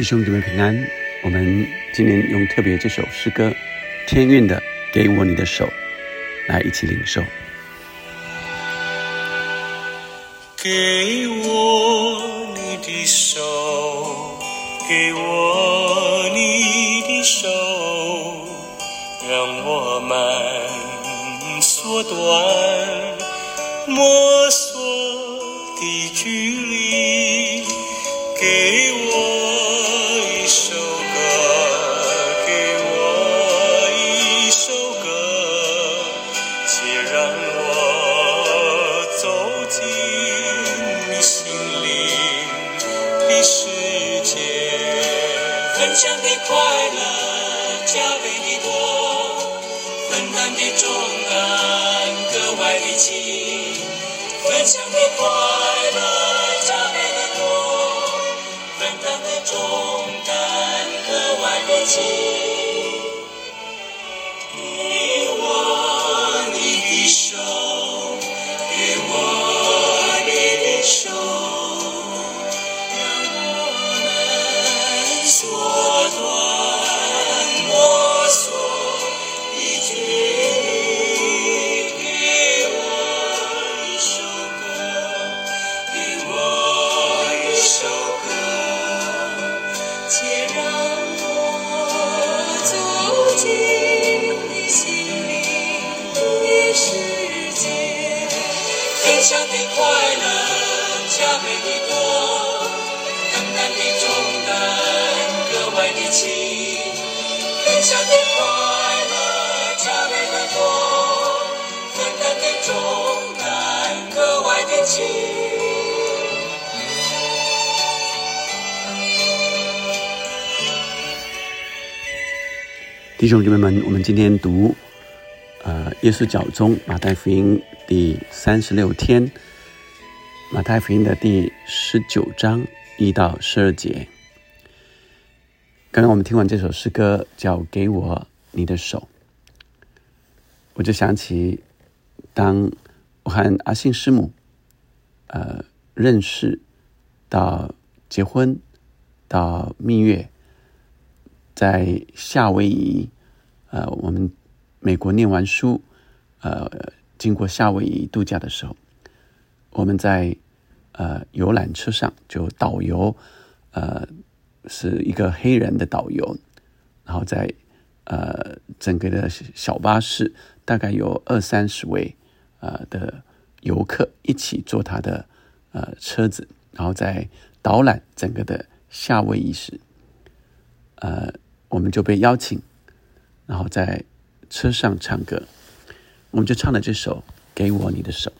弟兄姊妹平安，我们今年用特别这首诗歌《天韵的给我你的手》来一起领受。给我你的手，给我你的手，让我们缩短摸索的距离。给我分弟兄姊妹们，我们今天读呃耶稣教中马太福音第三十六天，马太福音的第十九章一到十二节。刚刚我们听完这首诗歌，叫《给我你的手》，我就想起当我和阿信师母呃认识到结婚到蜜月。在夏威夷，呃，我们美国念完书，呃，经过夏威夷度假的时候，我们在呃游览车上，就导游，呃，是一个黑人的导游，然后在呃整个的小巴士，大概有二三十位呃的游客一起坐他的呃车子，然后在导览整个的夏威夷时，呃。我们就被邀请，然后在车上唱歌，我们就唱了这首《给我你的手》，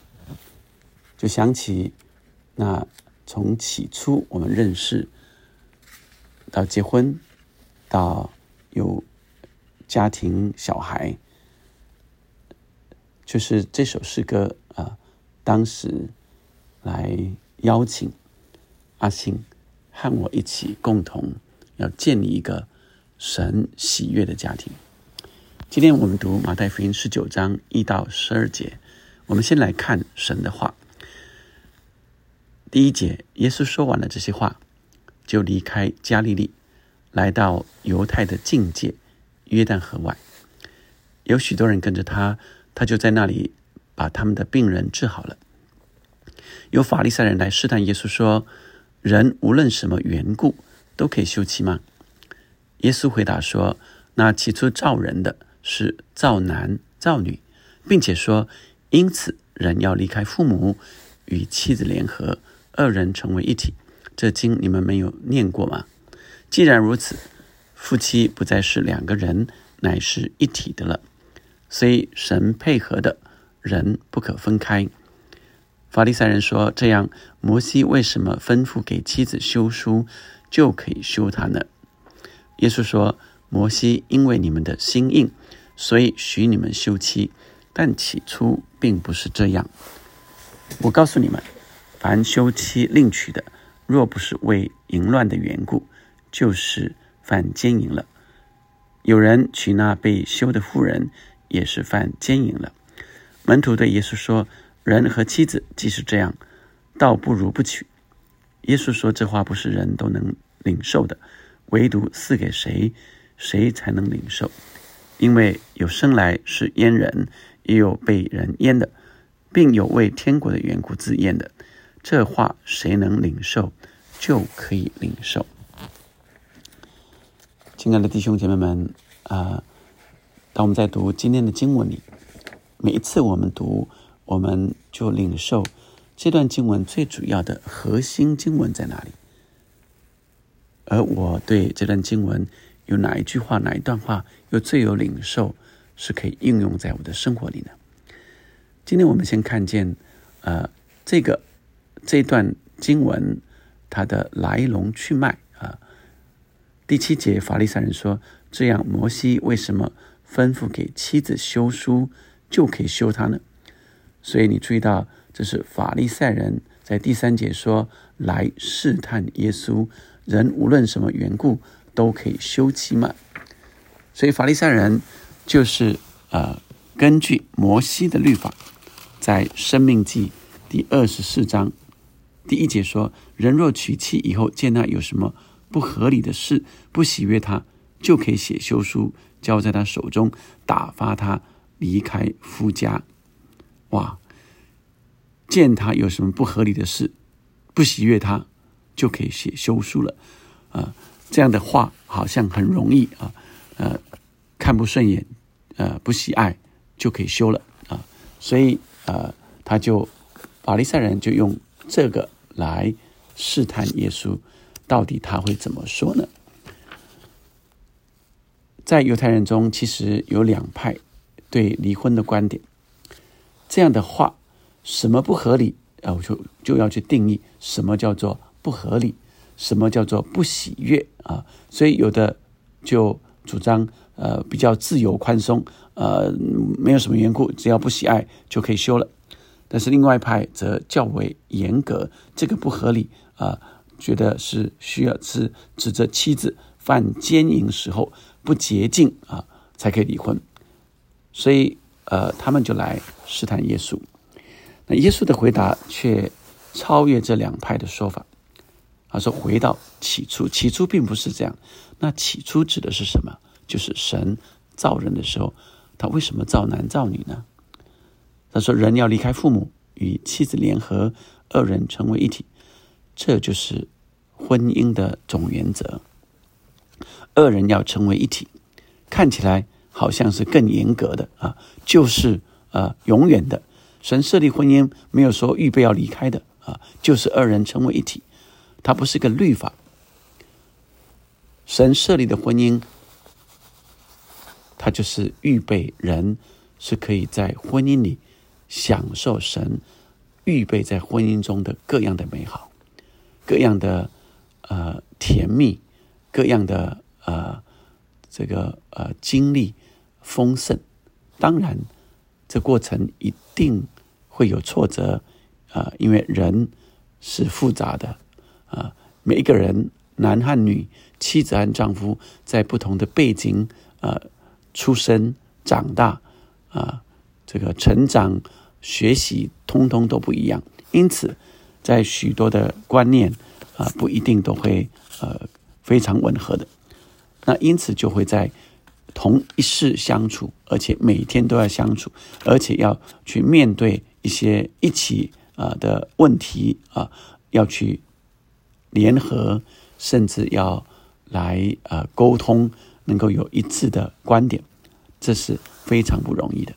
就想起那从起初我们认识到结婚，到有家庭小孩，就是这首诗歌啊，当时来邀请阿信和我一起共同要建立一个。神喜悦的家庭。今天我们读马太福音十九章一到十二节。我们先来看神的话。第一节，耶稣说完了这些话，就离开加利利，来到犹太的境界约旦河外。有许多人跟着他，他就在那里把他们的病人治好了。有法利赛人来试探耶稣说：“人无论什么缘故都可以休妻吗？”耶稣回答说：“那起初造人的是造男造女，并且说，因此人要离开父母，与妻子联合，二人成为一体。这经你们没有念过吗？既然如此，夫妻不再是两个人，乃是一体的了。所以神配合的人不可分开。”法利赛人说：“这样，摩西为什么吩咐给妻子休书，就可以休她呢？”耶稣说：“摩西因为你们的心硬，所以许你们休妻，但起初并不是这样。我告诉你们，凡休妻另娶的，若不是为淫乱的缘故，就是犯奸淫了。有人娶那被休的妇人，也是犯奸淫了。”门徒对耶稣说：“人和妻子既是这样，倒不如不娶。”耶稣说：“这话不是人都能领受的。”唯独赐给谁，谁才能领受。因为有生来是阉人，也有被人阉的，并有为天国的缘故自阉的。这话谁能领受，就可以领受。亲爱的弟兄姐妹们，啊，当我们在读今天的经文里，每一次我们读，我们就领受这段经文最主要的核心经文在哪里。而我对这段经文有哪一句话、哪一段话又最有领受，是可以应用在我的生活里呢？今天我们先看见，呃，这个这段经文它的来龙去脉啊。第七节，法利赛人说：“这样，摩西为什么吩咐给妻子休书，就可以休他呢？”所以你注意到，这是法利赛人在第三节说来试探耶稣。人无论什么缘故都可以休妻嘛，所以法利赛人就是呃根据摩西的律法，在生命记第二十四章第一节说：人若娶妻以后见他有什么不合理的事，不喜悦他，就可以写休书交在他手中，打发他离开夫家。哇！见他有什么不合理的事，不喜悦他。就可以写休书了，啊，这样的话好像很容易啊，呃，看不顺眼，呃，不喜爱就可以休了啊，所以呃，他就法利赛人就用这个来试探耶稣，到底他会怎么说呢？在犹太人中，其实有两派对离婚的观点，这样的话，什么不合理啊，我就就要去定义什么叫做。不合理，什么叫做不喜悦啊？所以有的就主张呃比较自由宽松，呃没有什么缘故，只要不喜爱就可以休了。但是另外一派则较为严格，这个不合理啊，觉得是需要是指着妻子犯奸淫时候不洁净啊才可以离婚。所以呃他们就来试探耶稣，那耶稣的回答却超越这两派的说法。他说：“回到起初，起初并不是这样。那起初指的是什么？就是神造人的时候，他为什么造男造女呢？他说：人要离开父母，与妻子联合，二人成为一体，这就是婚姻的总原则。二人要成为一体，看起来好像是更严格的啊，就是呃永远的。神设立婚姻没有说预备要离开的啊，就是二人成为一体。”它不是个律法，神设立的婚姻，它就是预备人是可以在婚姻里享受神预备在婚姻中的各样的美好，各样的呃甜蜜，各样的呃这个呃经历丰盛。当然，这过程一定会有挫折啊，因为人是复杂的。啊，每一个人，男和女，妻子和丈夫，在不同的背景，呃，出生、长大，啊，这个成长、学习，通通都不一样。因此，在许多的观念，啊，不一定都会呃非常吻合的。那因此就会在同一世相处，而且每天都要相处，而且要去面对一些一起啊的问题啊，要去。联合，甚至要来呃沟通，能够有一致的观点，这是非常不容易的。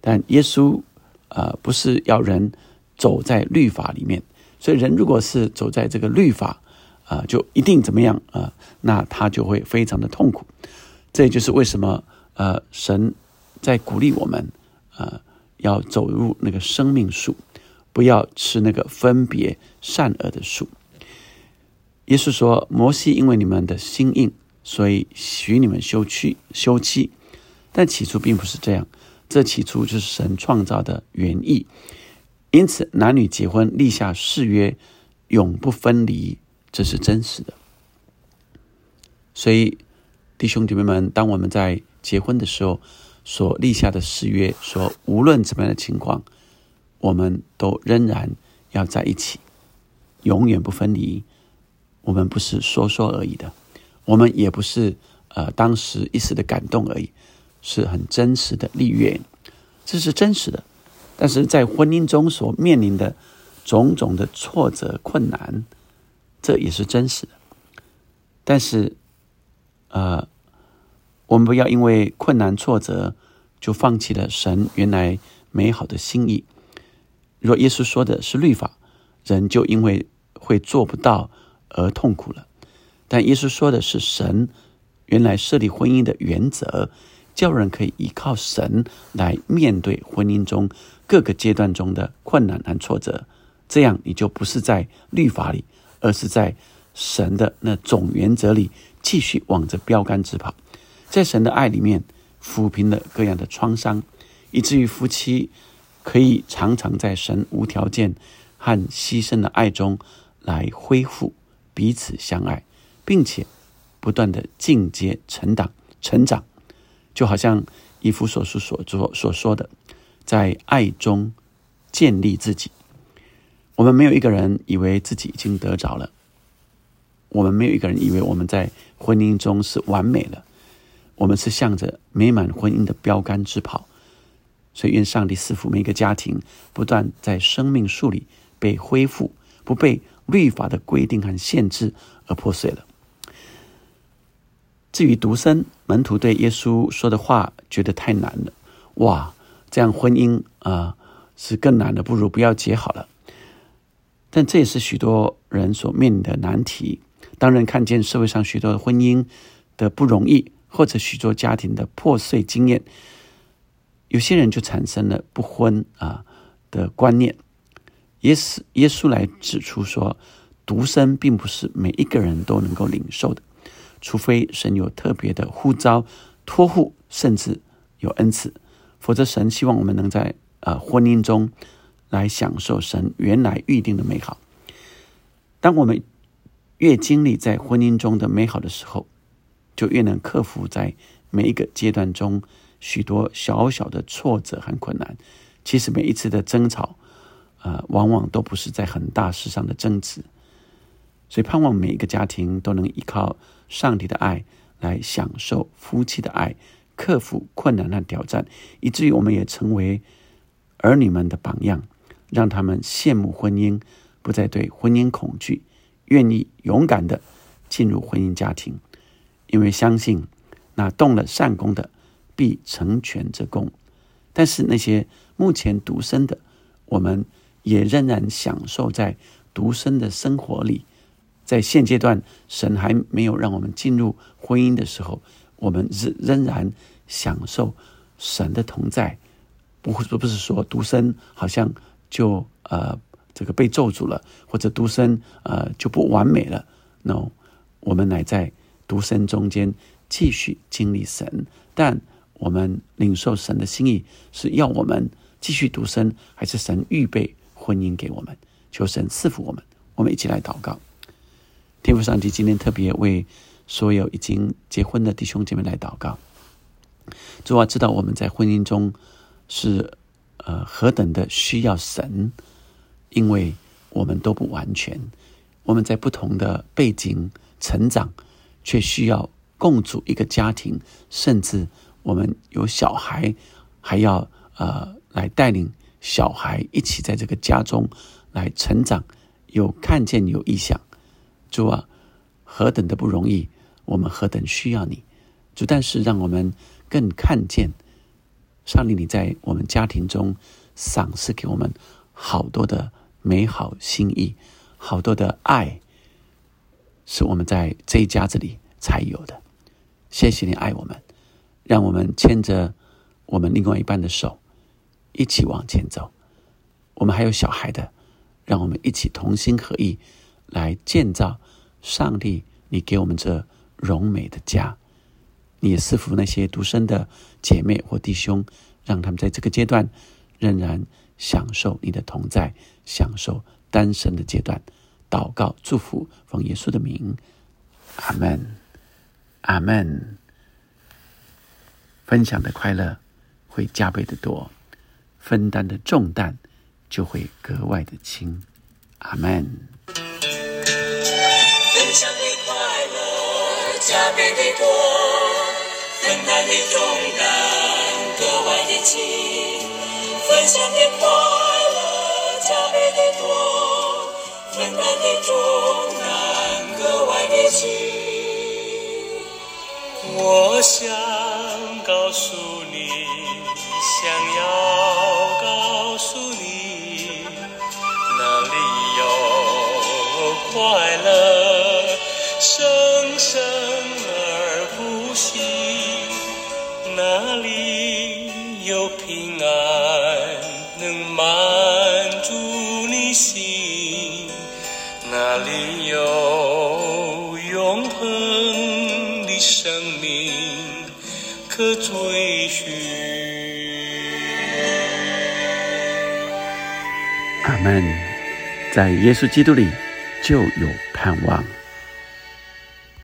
但耶稣呃不是要人走在律法里面，所以人如果是走在这个律法啊，就一定怎么样啊？那他就会非常的痛苦。这也就是为什么呃神在鼓励我们呃要走入那个生命树，不要吃那个分别善恶的树。耶稣说：“摩西因为你们的心硬，所以许你们休妻休妻。但起初并不是这样，这起初就是神创造的原意。因此，男女结婚立下誓约，永不分离，这是真实的。所以，弟兄姐妹们，当我们在结婚的时候所立下的誓约，说无论怎么样的情况，我们都仍然要在一起，永远不分离。”我们不是说说而已的，我们也不是呃当时一时的感动而已，是很真实的历月，这是真实的。但是在婚姻中所面临的种种的挫折困难，这也是真实的。但是，呃，我们不要因为困难挫折就放弃了神原来美好的心意。若耶稣说的是律法，人就因为会做不到而痛苦了。但耶稣说的是神原来设立婚姻的原则，叫人可以依靠神来面对婚姻中各个阶段中的困难和挫折。这样你就不是在律法里，而是在。神的那总原则里，继续往着标杆直跑，在神的爱里面抚平了各样的创伤，以至于夫妻可以常常在神无条件和牺牲的爱中来恢复彼此相爱，并且不断的进阶成长成长，就好像以弗所书所说所说的，在爱中建立自己。我们没有一个人以为自己已经得着了。我们没有一个人以为我们在婚姻中是完美了，我们是向着美满婚姻的标杆直跑。所以，愿上帝赐福每一个家庭，不断在生命树里被恢复，不被律法的规定和限制而破碎了。至于独生门徒对耶稣说的话，觉得太难了。哇，这样婚姻啊是更难的，不如不要结好了。但这也是许多人所面临的难题。当人看见社会上许多的婚姻的不容易，或者许多家庭的破碎经验，有些人就产生了不婚啊的观念。耶稣耶稣来指出说，独生并不是每一个人都能够领受的，除非神有特别的呼召、托付，甚至有恩赐，否则神希望我们能在呃婚姻中来享受神原来预定的美好。当我们越经历在婚姻中的美好的时候，就越能克服在每一个阶段中许多小小的挫折和困难。其实每一次的争吵，呃，往往都不是在很大事上的争执。所以盼望每一个家庭都能依靠上帝的爱来享受夫妻的爱，克服困难和挑战，以至于我们也成为儿女们的榜样，让他们羡慕婚姻，不再对婚姻恐惧。愿意勇敢的进入婚姻家庭，因为相信那动了善功的必成全这功。但是那些目前独身的，我们也仍然享受在独身的生活里。在现阶段，神还没有让我们进入婚姻的时候，我们仍仍然享受神的同在。不会说不是说独身好像就呃。这个被咒诅了，或者独身呃就不完美了。No，我们乃在独身中间继续经历神，但我们领受神的心意是要我们继续独身，还是神预备婚姻给我们？求神赐福我们。我们一起来祷告。天父上帝，今天特别为所有已经结婚的弟兄姐妹来祷告。主啊，知道我们在婚姻中是呃何等的需要神。因为我们都不完全，我们在不同的背景成长，却需要共组一个家庭，甚至我们有小孩，还要呃来带领小孩一起在这个家中来成长，有看见有意向。主啊，何等的不容易，我们何等需要你，主！但是让我们更看见上帝，你在我们家庭中赏赐给我们好多的。美好心意，好多的爱，是我们在这一家子里才有的。谢谢你爱我们，让我们牵着我们另外一半的手，一起往前走。我们还有小孩的，让我们一起同心合意来建造上帝你给我们这荣美的家。你也赐福那些独生的姐妹或弟兄，让他们在这个阶段仍然。享受你的同在，享受单身的阶段，祷告祝福，奉耶稣的名，阿门，阿门。分享的快乐会加倍的多，分担的重担就会格外的轻，阿门。分享的快乐。加倍的多，分担的重担格外的轻，分享的快乐加倍的多，分担的重担格外的轻。我想告诉你，想要告诉你，哪里有快乐，在耶稣基督里就有盼望。